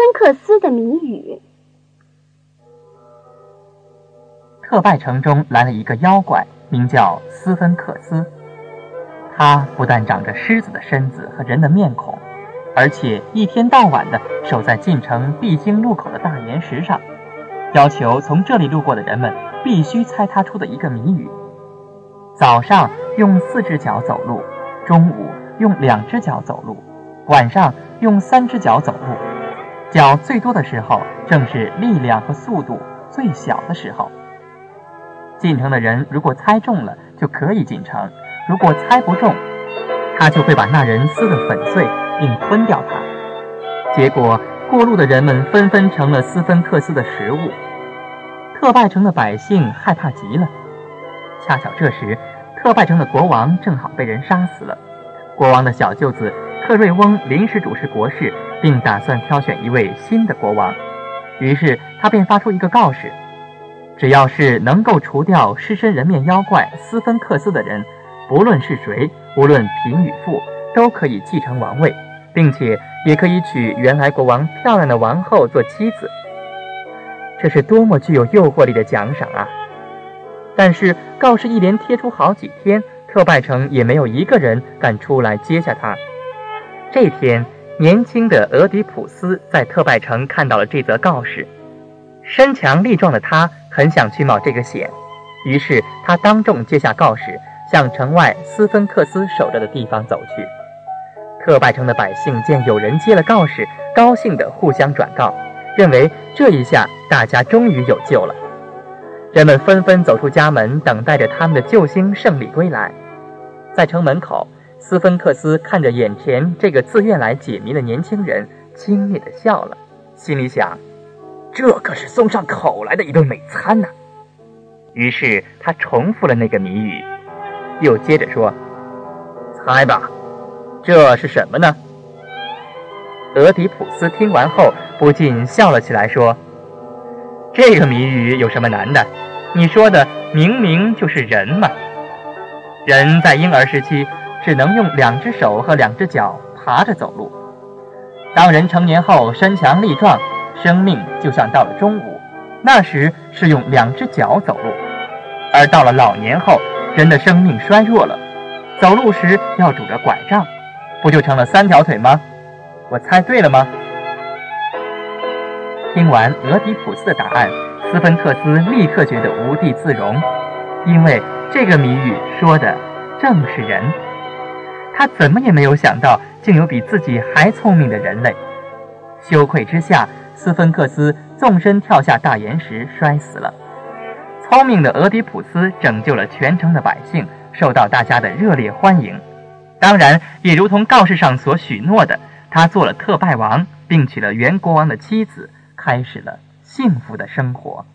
芬克斯的谜语。特拜城中来了一个妖怪，名叫斯芬克斯。他不但长着狮子的身子和人的面孔，而且一天到晚的守在进城必经路口的大岩石上，要求从这里路过的人们必须猜他出的一个谜语。早上用四只脚走路，中午用两只脚走路，晚上用三只脚走路。脚最多的时候，正是力量和速度最小的时候。进城的人如果猜中了，就可以进城；如果猜不中，他就会把那人撕得粉碎，并吞掉他。结果，过路的人们纷纷成了斯芬克斯的食物。特拜城的百姓害怕极了。恰巧这时，特拜城的国王正好被人杀死了。国王的小舅子克瑞翁临时主持国事，并打算挑选一位新的国王。于是，他便发出一个告示。只要是能够除掉狮身人面妖怪斯芬克斯的人，不论是谁，无论贫与富，都可以继承王位，并且也可以娶原来国王漂亮的王后做妻子。这是多么具有诱惑力的奖赏啊！但是告示一连贴出好几天，特拜城也没有一个人敢出来接下他。这天，年轻的俄狄浦斯在特拜城看到了这则告示，身强力壮的他。很想去冒这个险，于是他当众接下告示，向城外斯芬克斯守着的地方走去。特拜城的百姓见有人接了告示，高兴地互相转告，认为这一下大家终于有救了。人们纷纷走出家门，等待着他们的救星胜利归来。在城门口，斯芬克斯看着眼前这个自愿来解谜的年轻人，轻蔑地笑了，心里想。这可是送上口来的一顿美餐呐！于是他重复了那个谜语，又接着说：“猜吧，这是什么呢？”俄狄浦斯听完后不禁笑了起来，说：“这个谜语有什么难的？你说的明明就是人嘛！人在婴儿时期只能用两只手和两只脚爬着走路，当人成年后身强力壮。”生命就像到了中午，那时是用两只脚走路；而到了老年后，人的生命衰弱了，走路时要拄着拐杖，不就成了三条腿吗？我猜对了吗？听完俄狄浦斯的答案，斯芬克斯立刻觉得无地自容，因为这个谜语说的正是人。他怎么也没有想到，竟有比自己还聪明的人类。羞愧之下。斯芬克斯纵身跳下大岩石，摔死了。聪明的俄狄浦斯拯救了全城的百姓，受到大家的热烈欢迎。当然，也如同告示上所许诺的，他做了特拜王，并娶了原国王的妻子，开始了幸福的生活。